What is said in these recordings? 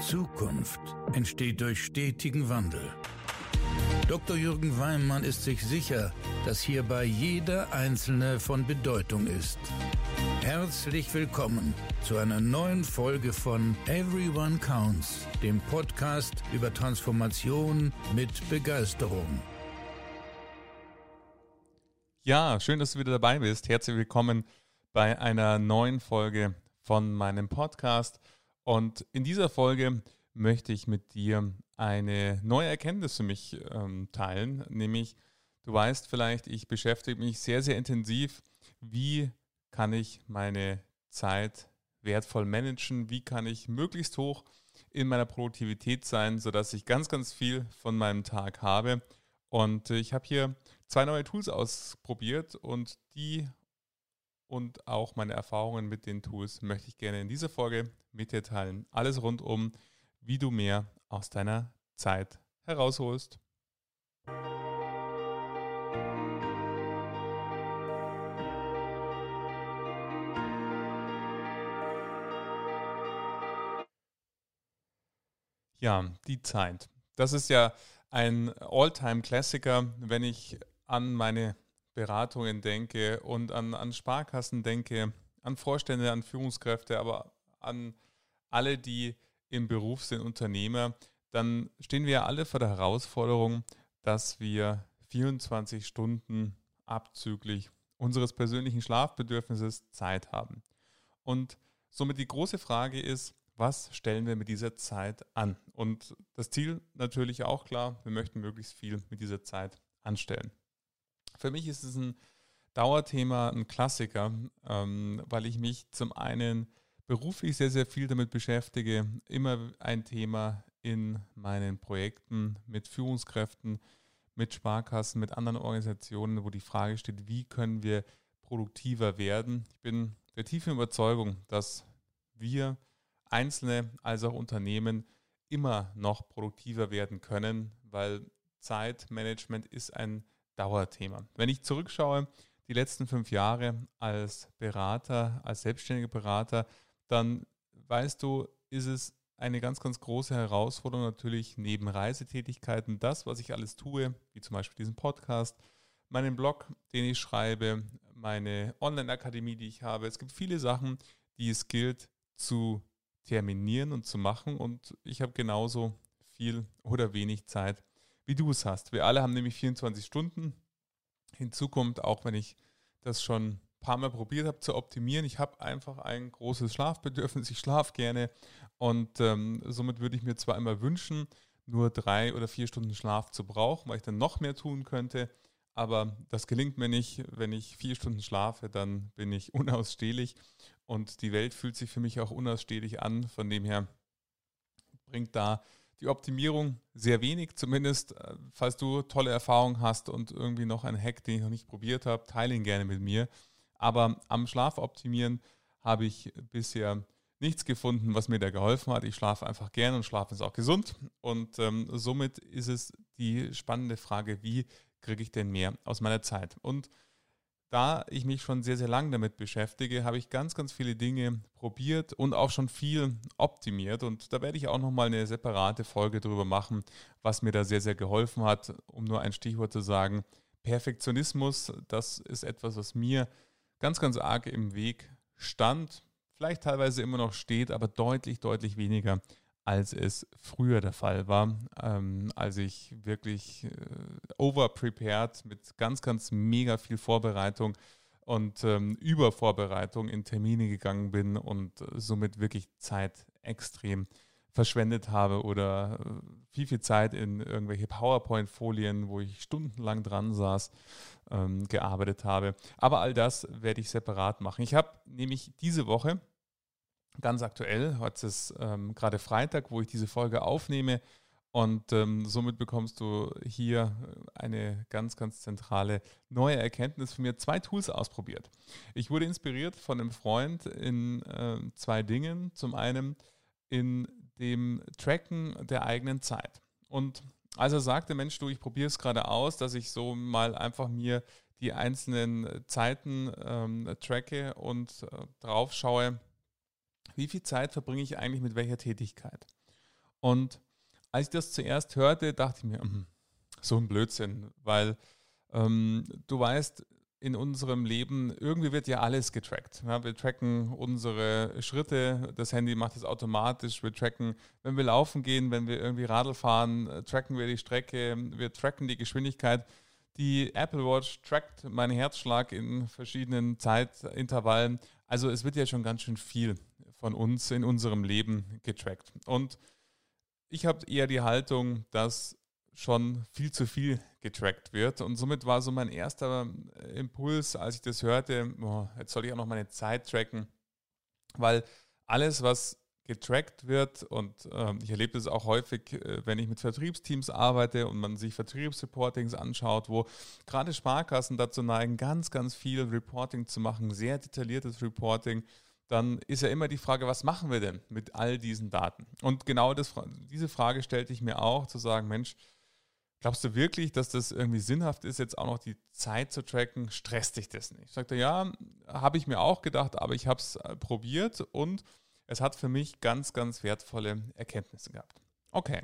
Zukunft entsteht durch stetigen Wandel. Dr. Jürgen Weimann ist sich sicher, dass hierbei jeder Einzelne von Bedeutung ist. Herzlich willkommen zu einer neuen Folge von Everyone Counts, dem Podcast über Transformation mit Begeisterung. Ja, schön, dass du wieder dabei bist. Herzlich willkommen bei einer neuen Folge von meinem Podcast. Und in dieser Folge möchte ich mit dir eine neue Erkenntnis für mich ähm, teilen, nämlich du weißt vielleicht, ich beschäftige mich sehr, sehr intensiv, wie kann ich meine Zeit wertvoll managen, wie kann ich möglichst hoch in meiner Produktivität sein, sodass ich ganz, ganz viel von meinem Tag habe. Und ich habe hier zwei neue Tools ausprobiert und die und auch meine Erfahrungen mit den Tools möchte ich gerne in dieser Folge mit dir teilen. Alles rund um, wie du mehr aus deiner Zeit herausholst. Ja, die Zeit. Das ist ja ein All-Time-Klassiker, wenn ich an meine Beratungen denke und an, an Sparkassen denke, an Vorstände, an Führungskräfte, aber an alle, die im Beruf sind, Unternehmer, dann stehen wir ja alle vor der Herausforderung, dass wir 24 Stunden abzüglich unseres persönlichen Schlafbedürfnisses Zeit haben. Und somit die große Frage ist, was stellen wir mit dieser Zeit an? Und das Ziel natürlich auch klar, wir möchten möglichst viel mit dieser Zeit anstellen. Für mich ist es ein Dauerthema, ein Klassiker, ähm, weil ich mich zum einen beruflich sehr, sehr viel damit beschäftige, immer ein Thema in meinen Projekten mit Führungskräften, mit Sparkassen, mit anderen Organisationen, wo die Frage steht, wie können wir produktiver werden. Ich bin der tiefen Überzeugung, dass wir Einzelne als auch Unternehmen immer noch produktiver werden können, weil Zeitmanagement ist ein Dauerthema. Wenn ich zurückschaue, die letzten fünf Jahre als Berater, als selbstständiger Berater, dann weißt du, ist es eine ganz, ganz große Herausforderung natürlich neben Reisetätigkeiten, das, was ich alles tue, wie zum Beispiel diesen Podcast, meinen Blog, den ich schreibe, meine Online-Akademie, die ich habe. Es gibt viele Sachen, die es gilt zu terminieren und zu machen und ich habe genauso viel oder wenig Zeit wie du es hast. Wir alle haben nämlich 24 Stunden. Hinzu kommt, auch wenn ich das schon ein paar Mal probiert habe zu optimieren, ich habe einfach ein großes Schlafbedürfnis. Ich schlafe gerne und ähm, somit würde ich mir zwar immer wünschen, nur drei oder vier Stunden Schlaf zu brauchen, weil ich dann noch mehr tun könnte. Aber das gelingt mir nicht. Wenn ich vier Stunden schlafe, dann bin ich unausstehlich. Und die Welt fühlt sich für mich auch unausstehlich an. Von dem her bringt da die Optimierung sehr wenig, zumindest äh, falls du tolle Erfahrungen hast und irgendwie noch einen Hack, den ich noch nicht probiert habe, teile ihn gerne mit mir. Aber am Schlaf optimieren habe ich bisher nichts gefunden, was mir da geholfen hat. Ich schlafe einfach gerne und schlafen ist auch gesund. Und ähm, somit ist es die spannende Frage, wie kriege ich denn mehr aus meiner Zeit? Und da ich mich schon sehr, sehr lange damit beschäftige, habe ich ganz, ganz viele Dinge probiert und auch schon viel optimiert. Und da werde ich auch nochmal eine separate Folge darüber machen, was mir da sehr, sehr geholfen hat. Um nur ein Stichwort zu sagen, Perfektionismus, das ist etwas, was mir ganz, ganz arg im Weg stand, vielleicht teilweise immer noch steht, aber deutlich, deutlich weniger als es früher der Fall war, ähm, als ich wirklich äh, overprepared mit ganz, ganz mega viel Vorbereitung und ähm, Übervorbereitung in Termine gegangen bin und somit wirklich Zeit extrem verschwendet habe oder äh, viel, viel Zeit in irgendwelche PowerPoint-Folien, wo ich stundenlang dran saß, ähm, gearbeitet habe. Aber all das werde ich separat machen. Ich habe nämlich diese Woche ganz aktuell. Heute ist ähm, gerade Freitag, wo ich diese Folge aufnehme. Und ähm, somit bekommst du hier eine ganz, ganz zentrale neue Erkenntnis von mir. Zwei Tools ausprobiert. Ich wurde inspiriert von einem Freund in äh, zwei Dingen. Zum einen in dem Tracken der eigenen Zeit. Und als er sagte, Mensch, du, ich probiere es gerade aus, dass ich so mal einfach mir die einzelnen Zeiten ähm, tracke und äh, drauf schaue, wie viel Zeit verbringe ich eigentlich mit welcher Tätigkeit? Und als ich das zuerst hörte, dachte ich mir, hm, so ein Blödsinn, weil ähm, du weißt, in unserem Leben, irgendwie wird ja alles getrackt. Ja, wir tracken unsere Schritte, das Handy macht es automatisch, wir tracken, wenn wir laufen gehen, wenn wir irgendwie Radl fahren, tracken wir die Strecke, wir tracken die Geschwindigkeit. Die Apple Watch trackt meinen Herzschlag in verschiedenen Zeitintervallen. Also es wird ja schon ganz schön viel von uns in unserem Leben getrackt. Und ich habe eher die Haltung, dass schon viel zu viel getrackt wird. Und somit war so mein erster äh, Impuls, als ich das hörte, oh, jetzt soll ich auch noch meine Zeit tracken, weil alles, was getrackt wird und äh, ich erlebe das auch häufig, äh, wenn ich mit Vertriebsteams arbeite und man sich Vertriebsreportings anschaut, wo gerade Sparkassen dazu neigen, ganz, ganz viel Reporting zu machen, sehr detailliertes Reporting dann ist ja immer die Frage, was machen wir denn mit all diesen Daten? Und genau das, diese Frage stellte ich mir auch, zu sagen, Mensch, glaubst du wirklich, dass das irgendwie sinnhaft ist, jetzt auch noch die Zeit zu tracken? Stresst dich das nicht? Ich sagte, ja, habe ich mir auch gedacht, aber ich habe es äh, probiert und es hat für mich ganz, ganz wertvolle Erkenntnisse gehabt. Okay.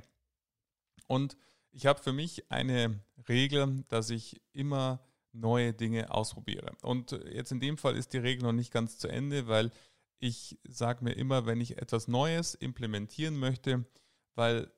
Und ich habe für mich eine Regel, dass ich immer neue Dinge ausprobiere. Und jetzt in dem Fall ist die Regel noch nicht ganz zu Ende, weil ich sage mir immer, wenn ich etwas Neues implementieren möchte, weil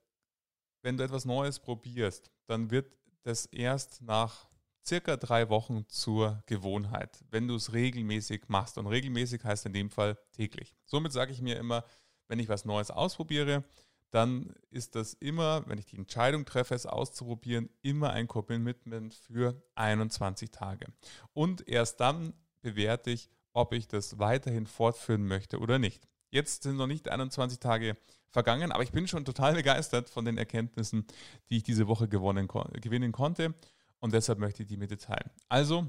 wenn du etwas Neues probierst, dann wird das erst nach circa drei Wochen zur Gewohnheit, wenn du es regelmäßig machst. Und regelmäßig heißt in dem Fall täglich. Somit sage ich mir immer, wenn ich was Neues ausprobiere, dann ist das immer, wenn ich die Entscheidung treffe, es auszuprobieren, immer ein Commitment für 21 Tage. Und erst dann bewerte ich, ob ich das weiterhin fortführen möchte oder nicht. Jetzt sind noch nicht 21 Tage vergangen, aber ich bin schon total begeistert von den Erkenntnissen, die ich diese Woche gewonnen, gewinnen konnte und deshalb möchte ich die mit dir teilen. Also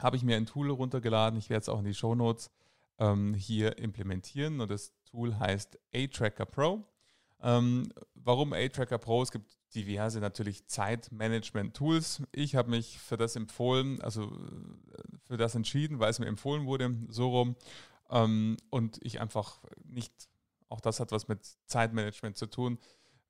habe ich mir ein Tool runtergeladen, ich werde es auch in die Show Notes ähm, hier implementieren und das Tool heißt A-Tracker Pro. Ähm, warum A-Tracker Pro? Es gibt diverse natürlich Zeitmanagement-Tools. Ich habe mich für das empfohlen, also äh, für das entschieden, weil es mir empfohlen wurde, so rum. Ähm, und ich einfach nicht, auch das hat was mit Zeitmanagement zu tun,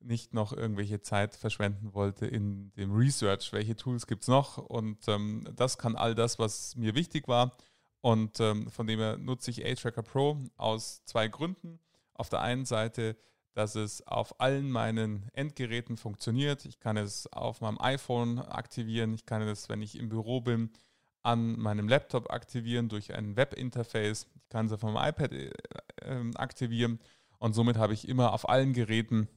nicht noch irgendwelche Zeit verschwenden wollte in dem Research, welche Tools gibt es noch. Und ähm, das kann all das, was mir wichtig war. Und ähm, von dem her nutze ich A-Tracker Pro aus zwei Gründen. Auf der einen Seite dass es auf allen meinen Endgeräten funktioniert. Ich kann es auf meinem iPhone aktivieren. Ich kann es, wenn ich im Büro bin, an meinem Laptop aktivieren durch ein Webinterface. Ich kann es auf meinem iPad äh, ähm, aktivieren. Und somit habe ich immer auf allen Geräten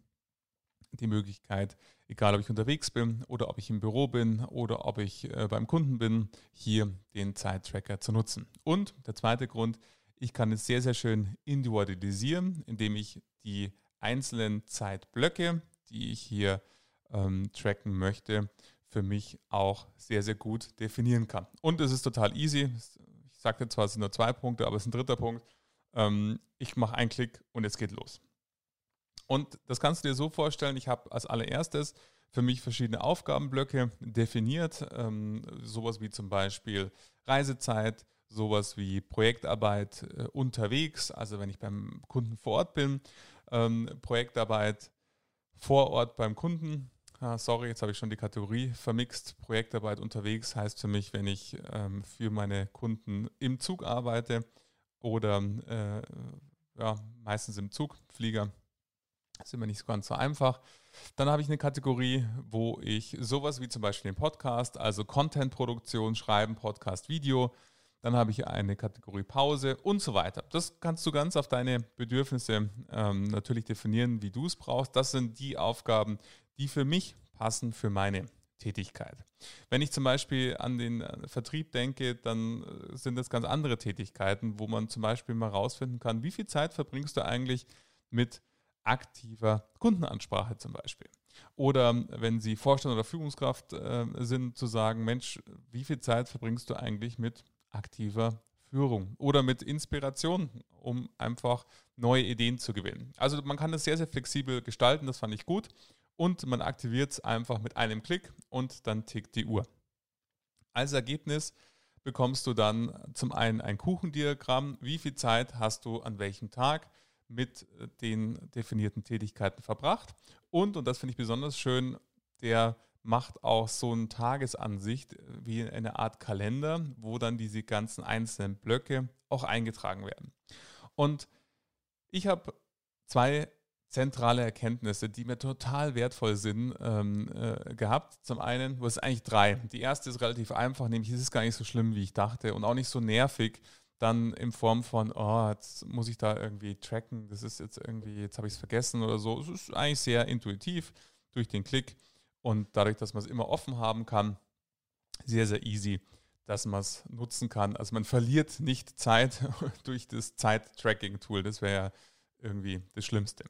die Möglichkeit, egal ob ich unterwegs bin oder ob ich im Büro bin oder ob ich äh, beim Kunden bin, hier den Zeittracker zu nutzen. Und der zweite Grund, ich kann es sehr, sehr schön individualisieren, indem ich die einzelnen Zeitblöcke, die ich hier ähm, tracken möchte, für mich auch sehr, sehr gut definieren kann. Und es ist total easy. Ich sagte zwar, es sind nur zwei Punkte, aber es ist ein dritter Punkt. Ähm, ich mache einen Klick und es geht los. Und das kannst du dir so vorstellen, ich habe als allererstes für mich verschiedene Aufgabenblöcke definiert, ähm, sowas wie zum Beispiel Reisezeit, sowas wie Projektarbeit äh, unterwegs, also wenn ich beim Kunden vor Ort bin, ähm, Projektarbeit vor Ort beim Kunden. Ah, sorry, jetzt habe ich schon die Kategorie vermixt. Projektarbeit unterwegs heißt für mich, wenn ich ähm, für meine Kunden im Zug arbeite oder äh, ja, meistens im Zug, Flieger. Das ist immer nicht ganz so einfach. Dann habe ich eine Kategorie, wo ich sowas wie zum Beispiel den Podcast, also Content-Produktion, Schreiben, Podcast, Video, dann habe ich eine Kategorie Pause und so weiter. Das kannst du ganz auf deine Bedürfnisse ähm, natürlich definieren, wie du es brauchst. Das sind die Aufgaben, die für mich passen für meine Tätigkeit. Wenn ich zum Beispiel an den äh, Vertrieb denke, dann äh, sind das ganz andere Tätigkeiten, wo man zum Beispiel mal rausfinden kann, wie viel Zeit verbringst du eigentlich mit aktiver Kundenansprache zum Beispiel. Oder wenn Sie Vorstand oder Führungskraft äh, sind, zu sagen, Mensch, wie viel Zeit verbringst du eigentlich mit aktiver Führung oder mit Inspiration, um einfach neue Ideen zu gewinnen. Also man kann das sehr, sehr flexibel gestalten, das fand ich gut. Und man aktiviert es einfach mit einem Klick und dann tickt die Uhr. Als Ergebnis bekommst du dann zum einen ein Kuchendiagramm, wie viel Zeit hast du an welchem Tag mit äh, den definierten Tätigkeiten verbracht. Und, und das finde ich besonders schön, der macht auch so eine Tagesansicht äh, wie eine Art Kalender, wo dann diese ganzen einzelnen Blöcke auch eingetragen werden. Und ich habe zwei zentrale Erkenntnisse, die mir total wertvoll sind, ähm, äh, gehabt. Zum einen, wo es eigentlich drei. Die erste ist relativ einfach, nämlich es ist gar nicht so schlimm, wie ich dachte und auch nicht so nervig, dann in Form von, oh, jetzt muss ich da irgendwie tracken, das ist jetzt irgendwie, jetzt habe ich es vergessen oder so. Es ist eigentlich sehr intuitiv durch den Klick und dadurch, dass man es immer offen haben kann, sehr, sehr easy, dass man es nutzen kann. Also man verliert nicht Zeit durch das Zeit-Tracking-Tool, das wäre ja irgendwie das Schlimmste.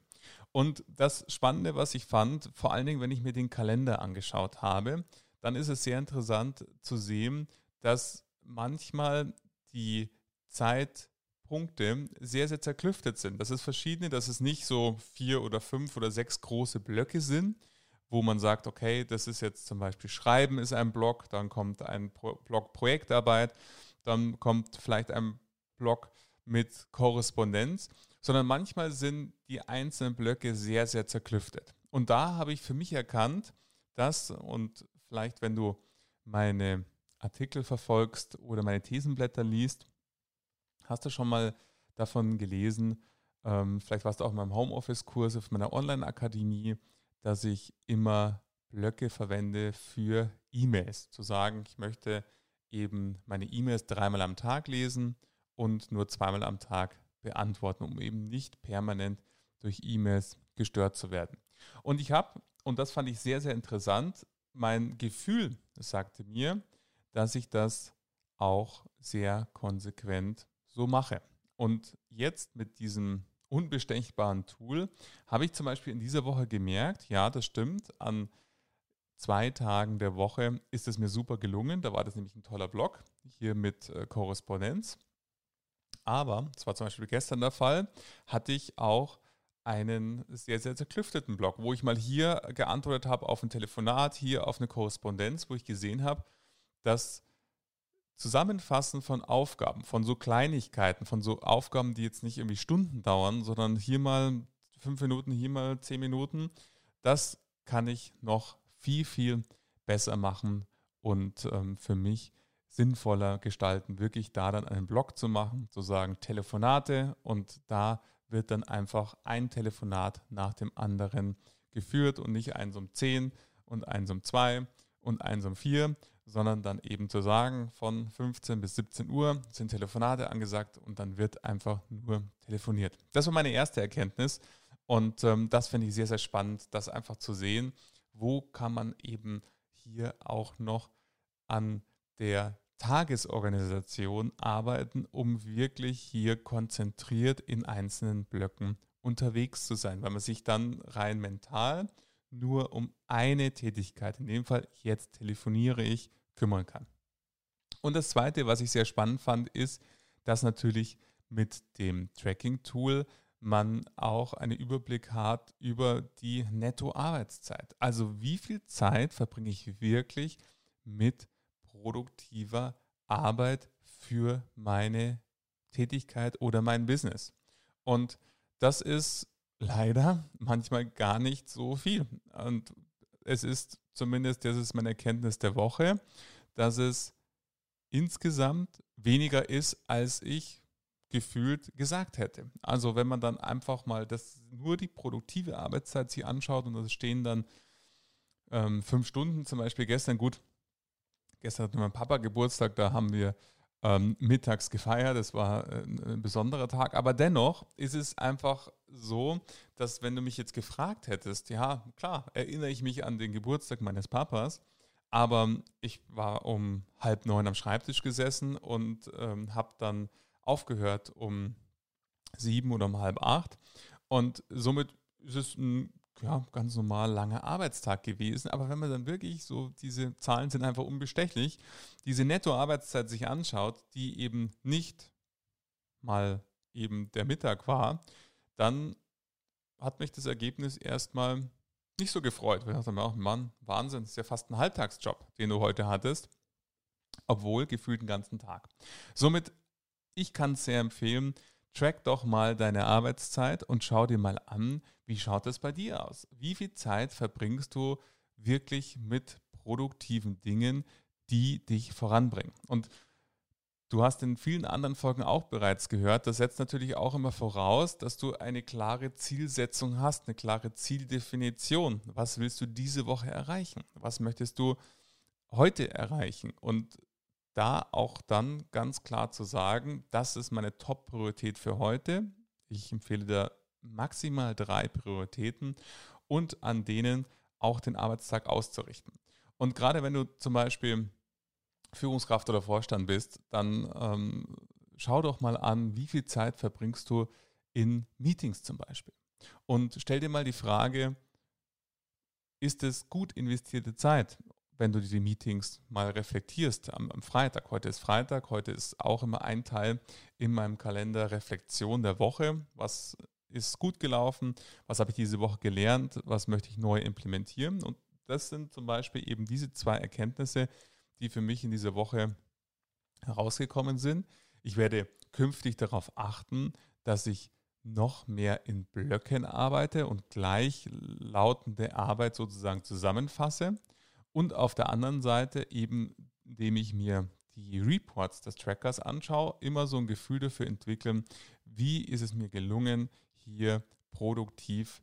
Und das Spannende, was ich fand, vor allen Dingen, wenn ich mir den Kalender angeschaut habe, dann ist es sehr interessant zu sehen, dass manchmal die Zeitpunkte sehr, sehr zerklüftet sind. Das ist verschiedene, dass es nicht so vier oder fünf oder sechs große Blöcke sind, wo man sagt, okay, das ist jetzt zum Beispiel Schreiben ist ein Block, dann kommt ein Block Projektarbeit, dann kommt vielleicht ein Block mit Korrespondenz, sondern manchmal sind die einzelnen Blöcke sehr, sehr zerklüftet. Und da habe ich für mich erkannt, dass, und vielleicht wenn du meine Artikel verfolgst oder meine Thesenblätter liest, hast du schon mal davon gelesen, ähm, vielleicht warst du auch in meinem Homeoffice-Kurs auf meiner Online-Akademie, dass ich immer Blöcke verwende für E-Mails. Zu sagen, ich möchte eben meine E-Mails dreimal am Tag lesen und nur zweimal am Tag beantworten, um eben nicht permanent durch E-Mails gestört zu werden. Und ich habe, und das fand ich sehr, sehr interessant, mein Gefühl sagte mir, dass ich das auch sehr konsequent so mache. Und jetzt mit diesem unbestechbaren Tool habe ich zum Beispiel in dieser Woche gemerkt, ja, das stimmt, an zwei Tagen der Woche ist es mir super gelungen. Da war das nämlich ein toller Blog hier mit äh, Korrespondenz. Aber, das war zum Beispiel gestern der Fall, hatte ich auch einen sehr, sehr zerklüfteten Blog, wo ich mal hier geantwortet habe auf ein Telefonat, hier auf eine Korrespondenz, wo ich gesehen habe, dass Zusammenfassen von Aufgaben, von so Kleinigkeiten, von so Aufgaben, die jetzt nicht irgendwie Stunden dauern, sondern hier mal fünf Minuten, hier mal zehn Minuten, das kann ich noch viel, viel besser machen und ähm, für mich sinnvoller gestalten, wirklich da dann einen Blog zu machen, zu sagen Telefonate und da wird dann einfach ein Telefonat nach dem anderen geführt und nicht eins um 10 und eins um 2 und eins um 4, sondern dann eben zu sagen, von 15 bis 17 Uhr sind Telefonate angesagt und dann wird einfach nur telefoniert. Das war meine erste Erkenntnis und ähm, das finde ich sehr, sehr spannend, das einfach zu sehen, wo kann man eben hier auch noch an der Tagesorganisation arbeiten, um wirklich hier konzentriert in einzelnen Blöcken unterwegs zu sein, weil man sich dann rein mental nur um eine Tätigkeit, in dem Fall jetzt telefoniere ich, kümmern kann. Und das Zweite, was ich sehr spannend fand, ist, dass natürlich mit dem Tracking-Tool man auch einen Überblick hat über die Nettoarbeitszeit. Also wie viel Zeit verbringe ich wirklich mit produktiver Arbeit für meine Tätigkeit oder mein Business. Und das ist leider manchmal gar nicht so viel. Und es ist zumindest, das ist meine Erkenntnis der Woche, dass es insgesamt weniger ist, als ich gefühlt gesagt hätte. Also wenn man dann einfach mal das nur die produktive Arbeitszeit sich anschaut und es stehen dann ähm, fünf Stunden zum Beispiel gestern gut, Gestern hatte mein Papa Geburtstag, da haben wir ähm, mittags gefeiert. Das war äh, ein besonderer Tag. Aber dennoch ist es einfach so, dass wenn du mich jetzt gefragt hättest, ja, klar, erinnere ich mich an den Geburtstag meines Papas. Aber ich war um halb neun am Schreibtisch gesessen und ähm, habe dann aufgehört um sieben oder um halb acht. Und somit ist es ein ja, ganz normal langer Arbeitstag gewesen. Aber wenn man dann wirklich so, diese Zahlen sind einfach unbestechlich, diese Nettoarbeitszeit sich anschaut, die eben nicht mal eben der Mittag war, dann hat mich das Ergebnis erstmal nicht so gefreut. Weil ich dachte mir auch, Mann, Wahnsinn, ist ja fast ein Halbtagsjob, den du heute hattest, obwohl gefühlt den ganzen Tag. Somit, ich kann es sehr empfehlen, track doch mal deine Arbeitszeit und schau dir mal an, wie schaut es bei dir aus? Wie viel Zeit verbringst du wirklich mit produktiven Dingen, die dich voranbringen? Und Du hast in vielen anderen Folgen auch bereits gehört, das setzt natürlich auch immer voraus, dass du eine klare Zielsetzung hast, eine klare Zieldefinition. Was willst du diese Woche erreichen? Was möchtest du heute erreichen? Und da auch dann ganz klar zu sagen, das ist meine Top-Priorität für heute. Ich empfehle da maximal drei Prioritäten und an denen auch den Arbeitstag auszurichten. Und gerade wenn du zum Beispiel Führungskraft oder Vorstand bist, dann ähm, schau doch mal an, wie viel Zeit verbringst du in Meetings zum Beispiel. Und stell dir mal die Frage, ist es gut investierte Zeit, wenn du die Meetings mal reflektierst am, am, Freitag? Heute ist Freitag, heute ist auch immer ein Teil in meinem Kalender Reflexion der Woche. Was ist gut gelaufen? Was habe ich diese Woche gelernt? Was möchte ich neu implementieren? Und das sind zum Beispiel eben diese zwei Erkenntnisse, die für mich in dieser Woche herausgekommen sind. Ich werde künftig darauf achten, dass ich noch mehr in Blöcken arbeite und gleichlautende Arbeit sozusagen zusammenfasse. Und auf der anderen Seite eben, indem ich mir die Reports des Trackers anschaue, immer so ein Gefühl dafür entwickeln, wie ist es mir gelungen, hier produktiv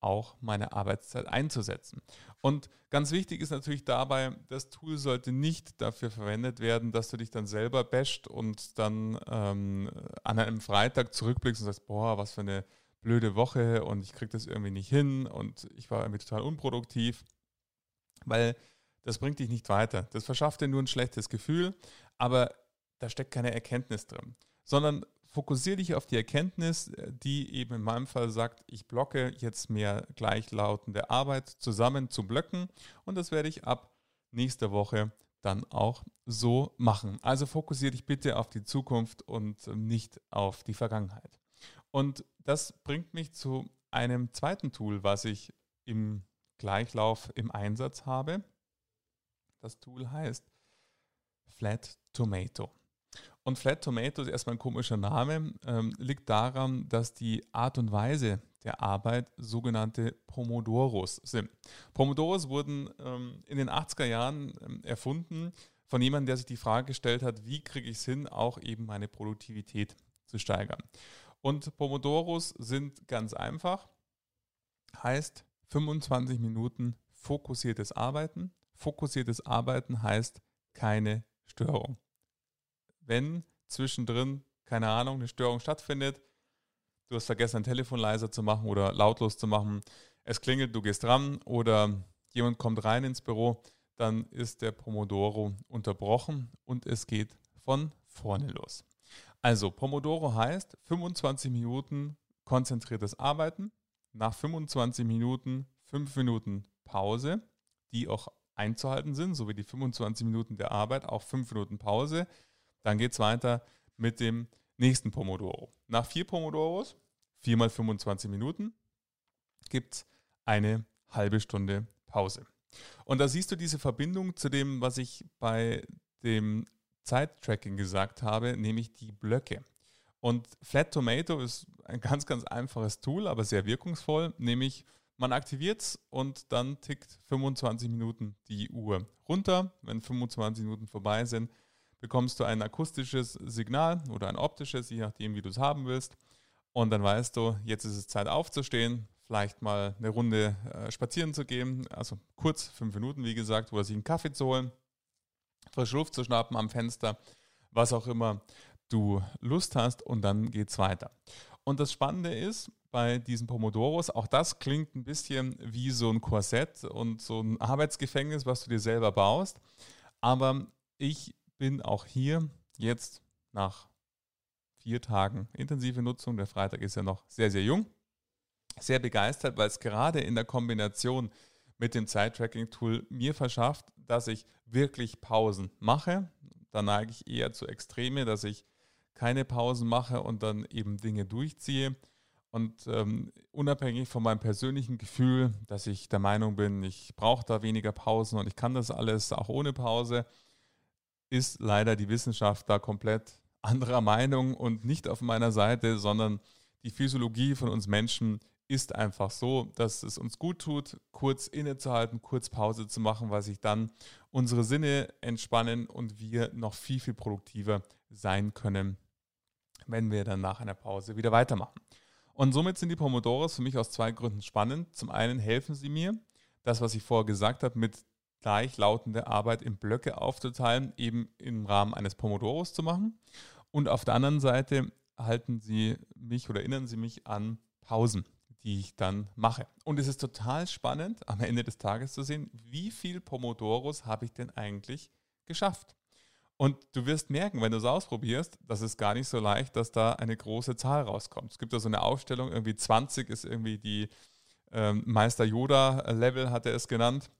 auch meine Arbeitszeit einzusetzen. Und ganz wichtig ist natürlich dabei, das Tool sollte nicht dafür verwendet werden, dass du dich dann selber basht und dann ähm, an einem Freitag zurückblickst und sagst, boah, was für eine blöde Woche und ich kriege das irgendwie nicht hin und ich war irgendwie total unproduktiv, weil das bringt dich nicht weiter. Das verschafft dir nur ein schlechtes Gefühl, aber da steckt keine Erkenntnis drin, sondern fokussiere dich auf die Erkenntnis, die eben in meinem Fall sagt, ich blocke jetzt mehr gleichlautende Arbeit zusammen zu Blöcken und das werde ich ab nächster Woche dann auch so machen. Also fokussiere dich bitte auf die Zukunft und nicht auf die Vergangenheit. Und das bringt mich zu einem zweiten Tool, was ich im Gleichlauf im Einsatz habe. Das Tool heißt Flat Tomato. Und Flat Tomato ist erstmal ein komischer Name, ähm, liegt daran, dass die Art und Weise der Arbeit sogenannte Pomodoros sind. Pomodoros wurden ähm, in den 80er Jahren ähm, erfunden von jemandem, der sich die Frage gestellt hat, wie kriege ich es hin, auch eben meine Produktivität zu steigern. Und Pomodoros sind ganz einfach, heißt 25 Minuten fokussiertes Arbeiten. Fokussiertes Arbeiten heißt keine Störung wenn zwischendrin, keine Ahnung, eine Störung stattfindet, du hast vergessen, ein Telefon leiser zu machen oder lautlos zu machen, es klingelt, du gehst ran oder jemand kommt rein ins Büro, dann ist der Pomodoro unterbrochen und es geht von vorne los. Also Pomodoro heißt 25 Minuten konzentriertes Arbeiten, nach 25 Minuten 5 Minuten Pause, die auch einzuhalten sind, so wie die 25 Minuten der Arbeit, auch 5 Minuten Pause. Dann geht es weiter mit dem nächsten Pomodoro. Nach vier Pomodoros, viermal 25 Minuten, gibt es eine halbe Stunde Pause. Und da siehst du diese Verbindung zu dem, was ich bei dem Zeittracking gesagt habe, nämlich die Blöcke. Und Flat Tomato ist ein ganz, ganz einfaches Tool, aber sehr wirkungsvoll, nämlich man aktiviert es und dann tickt 25 Minuten die Uhr runter. Wenn 25 Minuten vorbei sind, bekommst du ein akustisches Signal oder ein optisches, je nachdem, wie du es haben willst. Und dann weißt du, jetzt ist es Zeit aufzustehen, vielleicht mal eine Runde äh, spazieren zu gehen, also kurz, fünf Minuten, wie gesagt, oder sich einen Kaffee zu holen, frische Luft zu schnappen am Fenster, was auch immer du Lust hast und dann geht es weiter. Und das Spannende ist bei diesen Pomodoros, auch das klingt ein bisschen wie so ein Korsett und so ein Arbeitsgefängnis, was du dir selber baust. Aber ich bin auch hier jetzt nach vier Tagen intensive Nutzung, der Freitag ist ja noch sehr, sehr jung, sehr begeistert, weil es gerade in der Kombination mit dem Zeit-Tracking-Tool mir verschafft, dass ich wirklich Pausen mache. Da neige ich eher zu Extreme, dass ich keine Pausen mache und dann eben Dinge durchziehe. Und ähm, unabhängig von meinem persönlichen Gefühl, dass ich der Meinung bin, ich brauche da weniger Pausen und ich kann das alles auch ohne Pause, ist leider die Wissenschaft da komplett anderer Meinung und nicht auf meiner Seite, sondern die Physiologie von uns Menschen ist einfach so, dass es uns gut tut, kurz innezuhalten, kurz Pause zu machen, weil sich dann unsere Sinne entspannen und wir noch viel, viel produktiver sein können, wenn wir dann nach einer Pause wieder weitermachen. Und somit sind die Pomodoros für mich aus zwei Gründen spannend. Zum einen helfen sie mir, das, was ich vorher gesagt habe, mit gleichlautender Arbeit in Blöcke aufzuteilen, eben im Rahmen eines Pomodoros zu machen. Und auf der anderen Seite halten sie mich oder erinnern sie mich an Pausen die ich dann mache. Und es ist total spannend, am Ende des Tages zu sehen, wie viel Pomodoros habe ich denn eigentlich geschafft. Und du wirst merken, wenn du es ausprobierst, das ist gar nicht so leicht, dass da eine große Zahl rauskommt. Es gibt da so eine Aufstellung, irgendwie 20 ist irgendwie die ähm, Meister Yoda-Level, hat er es genannt.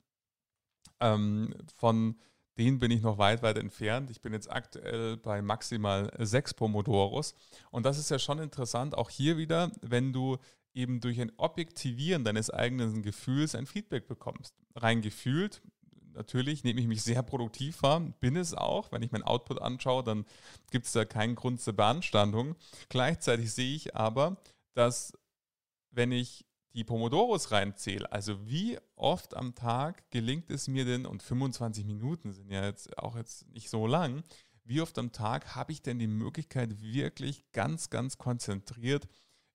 Ähm, von denen bin ich noch weit, weit entfernt. Ich bin jetzt aktuell bei maximal sechs Pomodoros. Und das ist ja schon interessant, auch hier wieder, wenn du eben durch ein Objektivieren deines eigenen Gefühls ein Feedback bekommst. Rein gefühlt, natürlich nehme ich mich sehr produktiv wahr, bin es auch. Wenn ich meinen Output anschaue, dann gibt es da keinen Grund zur Beanstandung. Gleichzeitig sehe ich aber, dass wenn ich die Pomodoros reinzähle, also wie oft am Tag gelingt es mir denn, und 25 Minuten sind ja jetzt auch jetzt nicht so lang, wie oft am Tag habe ich denn die Möglichkeit, wirklich ganz, ganz konzentriert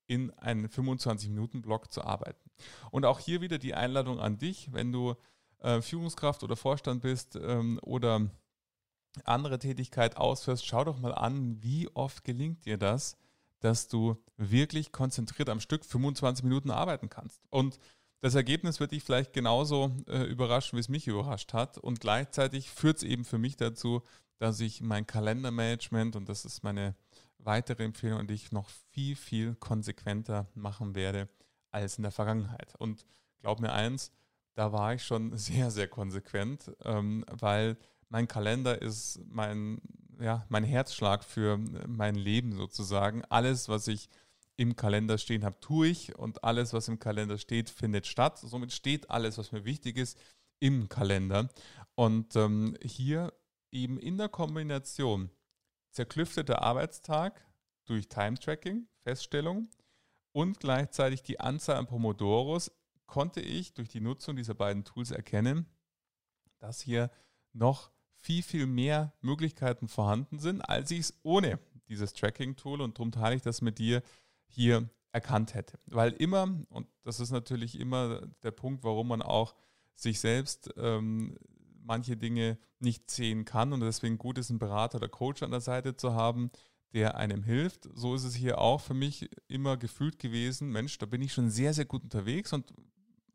in einen 25-Minuten-Block zu arbeiten. Und auch hier wieder die Einladung an dich, wenn du äh, Führungskraft oder Vorstand bist ähm, oder andere Tätigkeit ausführst, schau doch mal an, wie oft gelingt dir das, dass du wirklich konzentriert am Stück 25 Minuten arbeiten kannst. Und das Ergebnis wird dich vielleicht genauso äh, überraschen, wie es mich überrascht hat. Und gleichzeitig führt es eben für mich dazu, dass ich mein Kalendermanagement, und das ist meine weitere Empfehlung, die ich noch viel, viel konsequenter machen werde als in der Vergangenheit. Und glaub mir eins, da war ich schon sehr, sehr konsequent, ähm, weil mein Kalender ist mein, ja, mein Herzschlag für mein Leben sozusagen. Alles, was ich im Kalender stehen habe, tue ich und alles, was im Kalender steht, findet statt. Somit steht alles, was mir wichtig ist, im Kalender. Und ähm, hier eben in der Kombination zerklüfteter Arbeitstag durch Time-Tracking, Feststellung und gleichzeitig die Anzahl an Pomodoros konnte ich durch die Nutzung dieser beiden Tools erkennen, dass hier noch viel, viel mehr Möglichkeiten vorhanden sind, als ich es ohne dieses Tracking-Tool und darum teile ich das mit dir hier erkannt hätte. Weil immer, und das ist natürlich immer der Punkt, warum man auch sich selbst ähm, manche Dinge nicht sehen kann und deswegen gut ist, einen Berater oder Coach an der Seite zu haben, der einem hilft. So ist es hier auch für mich immer gefühlt gewesen, Mensch, da bin ich schon sehr, sehr gut unterwegs und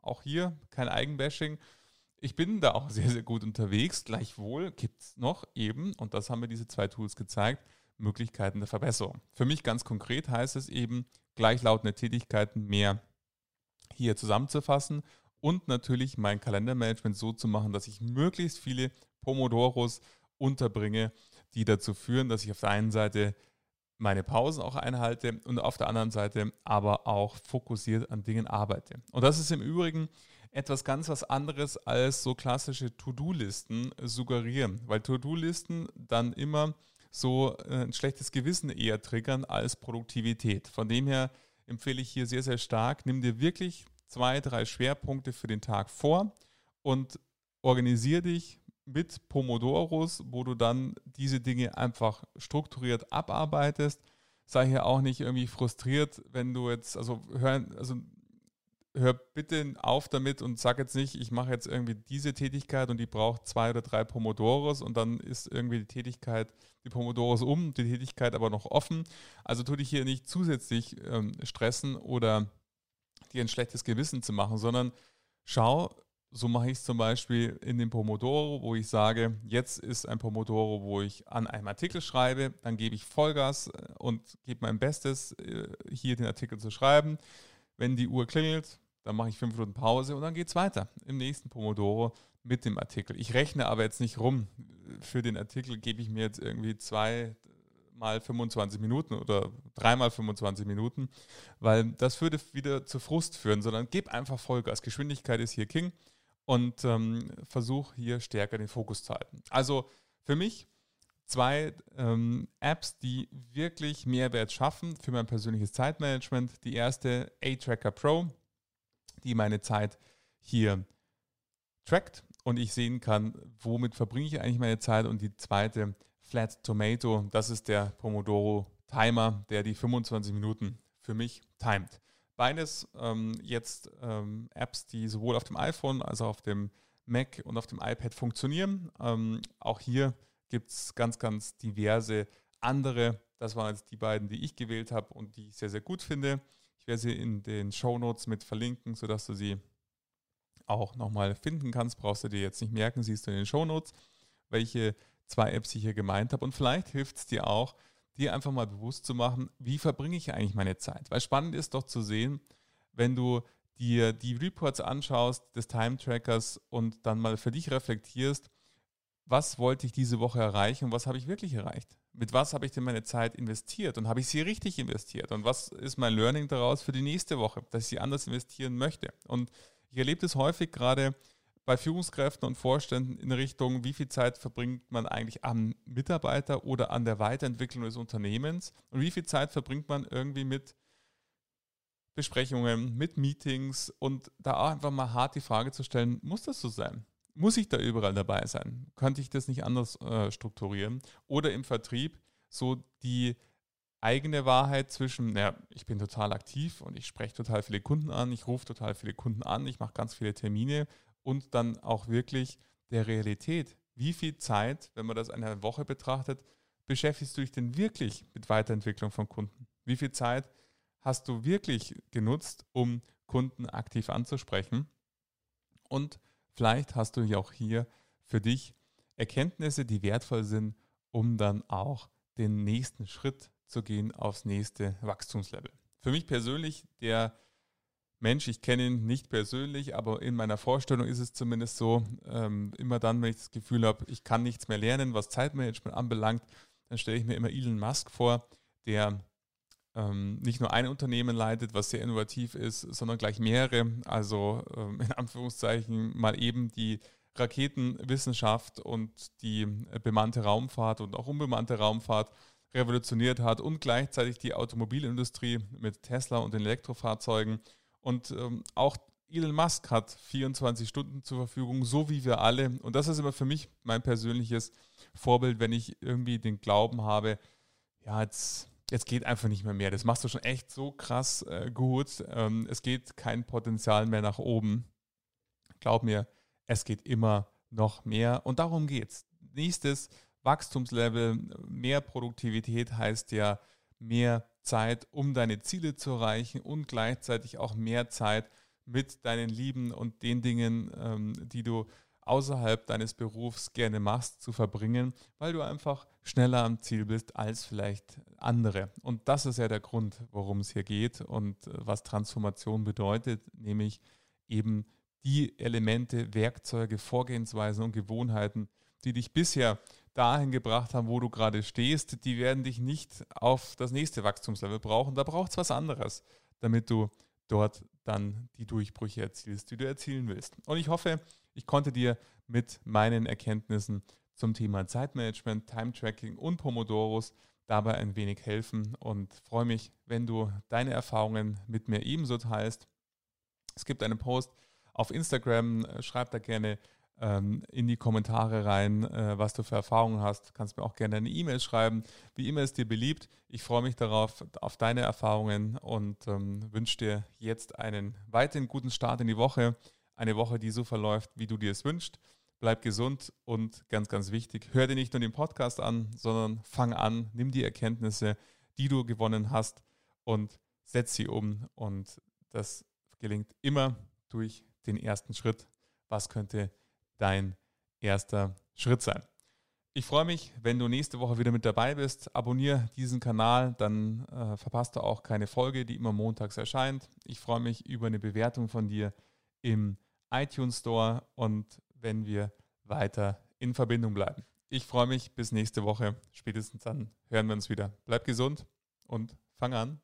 auch hier kein Eigenbashing. Ich bin da auch sehr, sehr gut unterwegs. Gleichwohl gibt es noch eben, und das haben mir diese zwei Tools gezeigt, Möglichkeiten der Verbesserung. Für mich ganz konkret heißt es eben, gleichlautende Tätigkeiten mehr hier zusammenzufassen und natürlich mein Kalendermanagement so zu machen, dass ich möglichst viele Pomodoros unterbringe, die dazu führen, dass ich auf der einen Seite meine Pausen auch einhalte und auf der anderen Seite aber auch fokussiert an Dingen arbeite. Und das ist im Übrigen etwas ganz was anderes als so klassische To-Do-Listen suggerieren, weil To-Do-Listen dann immer so äh, ein schlechtes Gewissen eher triggern als Produktivität. Von dem her empfehle ich hier sehr, sehr stark, nimm dir wirklich zwei, drei Schwerpunkte für den Tag vor und organisiere dich mit Pomodoros, wo du dann diese Dinge einfach strukturiert abarbeitest. Sei hier auch nicht irgendwie frustriert, wenn du jetzt, also hör, also hör bitte auf damit und sag jetzt nicht, ich mache jetzt irgendwie diese Tätigkeit und die braucht zwei oder drei Pomodoros und dann ist irgendwie die Tätigkeit, die Pomodoros um, die Tätigkeit aber noch offen. Also tu dich hier nicht zusätzlich ähm, stressen oder dir ein schlechtes Gewissen zu machen, sondern schau, so mache ich es zum Beispiel in dem Pomodoro, wo ich sage, jetzt ist ein Pomodoro, wo ich an einem Artikel schreibe, dann gebe ich Vollgas äh, und gebe mein Bestes, äh, hier den Artikel zu schreiben. Wenn die Uhr klingelt, dann mache ich fünf Minuten Pause und dann geht es weiter im nächsten Pomodoro mit dem Artikel. Ich rechne aber jetzt nicht rum. Für den Artikel gebe ich mir jetzt irgendwie zwei, mal 25 Minuten oder dreimal 25 Minuten, weil das würde wieder zu Frust führen, sondern gib einfach Vollgas. Geschwindigkeit ist hier King und ähm, versuch hier stärker den Fokus zu halten. Also für mich zwei ähm, Apps, die wirklich Mehrwert schaffen für mein persönliches Zeitmanagement. Die erste A-Tracker Pro, die meine Zeit hier trackt und ich sehen kann, womit verbringe ich eigentlich meine Zeit. Und die zweite Flat Tomato, das ist der Pomodoro Timer, der die 25 Minuten für mich timet. Beides ähm, jetzt ähm, Apps, die sowohl auf dem iPhone als auch auf dem Mac und auf dem iPad funktionieren. Ähm, auch hier gibt es ganz, ganz diverse andere. Das waren jetzt die beiden, die ich gewählt habe und die ich sehr, sehr gut finde. Ich werde sie in den Show Notes mit verlinken, sodass du sie auch nochmal finden kannst. Brauchst du dir jetzt nicht merken, siehst du in den Show Notes, welche zwei Apps ich hier gemeint habe. Und vielleicht hilft es dir auch, dir einfach mal bewusst zu machen, wie verbringe ich eigentlich meine Zeit. Weil spannend ist doch zu sehen, wenn du dir die Reports anschaust des Time Trackers und dann mal für dich reflektierst, was wollte ich diese Woche erreichen und was habe ich wirklich erreicht? Mit was habe ich denn meine Zeit investiert und habe ich sie richtig investiert? Und was ist mein Learning daraus für die nächste Woche, dass ich sie anders investieren möchte? Und ich erlebe das häufig gerade bei Führungskräften und Vorständen in Richtung, wie viel Zeit verbringt man eigentlich am Mitarbeiter oder an der Weiterentwicklung des Unternehmens und wie viel Zeit verbringt man irgendwie mit Besprechungen, mit Meetings und da auch einfach mal hart die Frage zu stellen, muss das so sein? Muss ich da überall dabei sein? Könnte ich das nicht anders äh, strukturieren? Oder im Vertrieb so die eigene Wahrheit zwischen, naja, ich bin total aktiv und ich spreche total viele Kunden an, ich rufe total viele Kunden an, ich mache ganz viele Termine und dann auch wirklich der Realität. Wie viel Zeit, wenn man das eine Woche betrachtet, beschäftigst du dich denn wirklich mit Weiterentwicklung von Kunden? Wie viel Zeit hast du wirklich genutzt, um Kunden aktiv anzusprechen? Und Vielleicht hast du ja auch hier für dich Erkenntnisse, die wertvoll sind, um dann auch den nächsten Schritt zu gehen aufs nächste Wachstumslevel. Für mich persönlich der Mensch, ich kenne ihn nicht persönlich, aber in meiner Vorstellung ist es zumindest so, ähm, immer dann, wenn ich das Gefühl habe, ich kann nichts mehr lernen, was Zeitmanagement anbelangt, dann stelle ich mir immer Elon Musk vor, der ähm, nicht nur ein Unternehmen leitet, was sehr innovativ ist, sondern gleich mehrere. Also ähm, in Anführungszeichen mal eben die Raketenwissenschaft und die äh, bemannte Raumfahrt und auch unbemannte Raumfahrt revolutioniert hat und gleichzeitig die Automobilindustrie mit Tesla und den Elektrofahrzeugen. Und ähm, auch Elon Musk hat 24 Stunden zur Verfügung, so wie wir alle. Und das ist immer für mich mein persönliches Vorbild, wenn ich irgendwie den Glauben habe, ja, jetzt jetzt geht einfach nicht mehr mehr. Das machst du schon echt so krass äh, gut. Ähm, es geht kein Potenzial mehr nach oben. Glaub mir, es geht immer noch mehr und darum geht's. Nächstes Wachstumslevel, mehr Produktivität heißt ja mehr Zeit, um deine Ziele zu erreichen und gleichzeitig auch mehr Zeit mit deinen Lieben und den Dingen, ähm, die du außerhalb deines Berufs gerne machst, zu verbringen, weil du einfach schneller am Ziel bist als vielleicht andere. Und das ist ja der Grund, worum es hier geht und äh, was Transformation bedeutet, nämlich eben die Elemente, Werkzeuge, Vorgehensweisen und Gewohnheiten, die dich bisher dahin gebracht haben, wo du gerade stehst, die werden dich nicht auf das nächste Wachstumslevel brauchen. Da braucht es was anderes, damit du dort dann die Durchbrüche erzielst, die du erzielen willst. Und ich hoffe, ich konnte dir mit meinen Erkenntnissen zum Thema Zeitmanagement, Time-Tracking und Pomodoros dabei ein wenig helfen und freue mich, wenn du deine Erfahrungen mit mir ebenso teilst. Es gibt einen Post auf Instagram, schreib da gerne ähm, in die Kommentare rein, äh, was du für Erfahrungen hast. Kannst mir auch gerne eine E-Mail schreiben. Wie immer ist dir beliebt. Ich freue mich darauf, auf deine Erfahrungen und ähm, wünsche dir jetzt einen weiteren guten Start in die Woche. Eine Woche, die so verläuft, wie du dir es wünschst. Bleib gesund und ganz, ganz wichtig, hör dir nicht nur den Podcast an, sondern fang an, nimm die Erkenntnisse, die du gewonnen hast und setz sie um. Und das gelingt immer durch den ersten Schritt. Was könnte dein erster Schritt sein. Ich freue mich, wenn du nächste Woche wieder mit dabei bist. Abonniere diesen Kanal, dann äh, verpasst du auch keine Folge, die immer montags erscheint. Ich freue mich über eine Bewertung von dir im iTunes Store und wenn wir weiter in Verbindung bleiben. Ich freue mich bis nächste Woche. Spätestens dann hören wir uns wieder. Bleib gesund und fang an,